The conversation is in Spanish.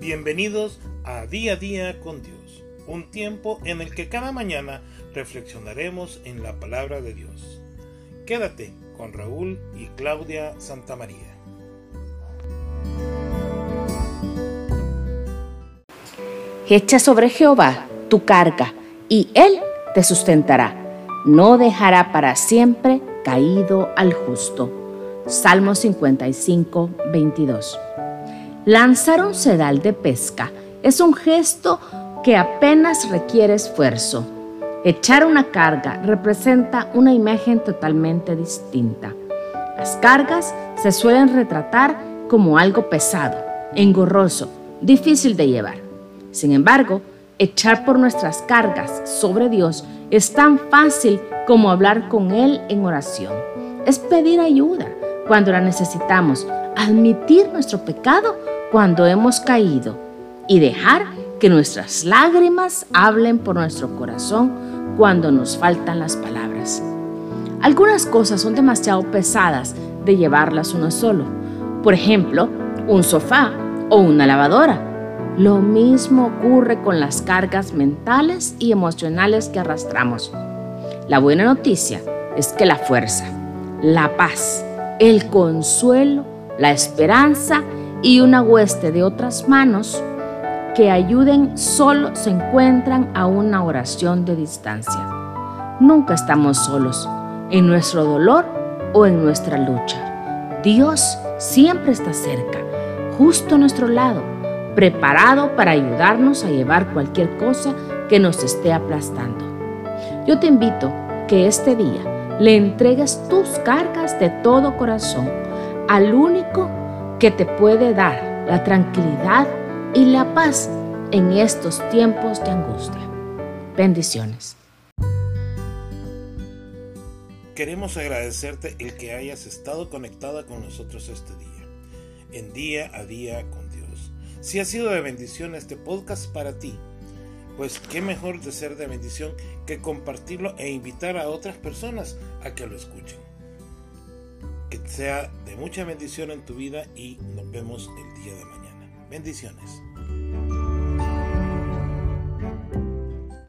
Bienvenidos a Día a Día con Dios, un tiempo en el que cada mañana reflexionaremos en la palabra de Dios. Quédate con Raúl y Claudia Santamaría. Echa sobre Jehová tu carga, y él te sustentará. No dejará para siempre caído al justo. Salmo 55, 22. Lanzar un sedal de pesca es un gesto que apenas requiere esfuerzo. Echar una carga representa una imagen totalmente distinta. Las cargas se suelen retratar como algo pesado, engorroso, difícil de llevar. Sin embargo, echar por nuestras cargas sobre Dios es tan fácil como hablar con Él en oración. Es pedir ayuda cuando la necesitamos, admitir nuestro pecado cuando hemos caído y dejar que nuestras lágrimas hablen por nuestro corazón cuando nos faltan las palabras. Algunas cosas son demasiado pesadas de llevarlas uno solo. Por ejemplo, un sofá o una lavadora. Lo mismo ocurre con las cargas mentales y emocionales que arrastramos. La buena noticia es que la fuerza, la paz, el consuelo, la esperanza y una hueste de otras manos que ayuden solo se encuentran a una oración de distancia. Nunca estamos solos en nuestro dolor o en nuestra lucha. Dios siempre está cerca, justo a nuestro lado, preparado para ayudarnos a llevar cualquier cosa que nos esté aplastando. Yo te invito que este día le entregues tus cargas de todo corazón al único que te puede dar la tranquilidad y la paz en estos tiempos de angustia. Bendiciones. Queremos agradecerte el que hayas estado conectada con nosotros este día, en día a día con Dios. Si ha sido de bendición este podcast para ti, pues qué mejor de ser de bendición que compartirlo e invitar a otras personas a que lo escuchen que sea de mucha bendición en tu vida y nos vemos el día de mañana. Bendiciones.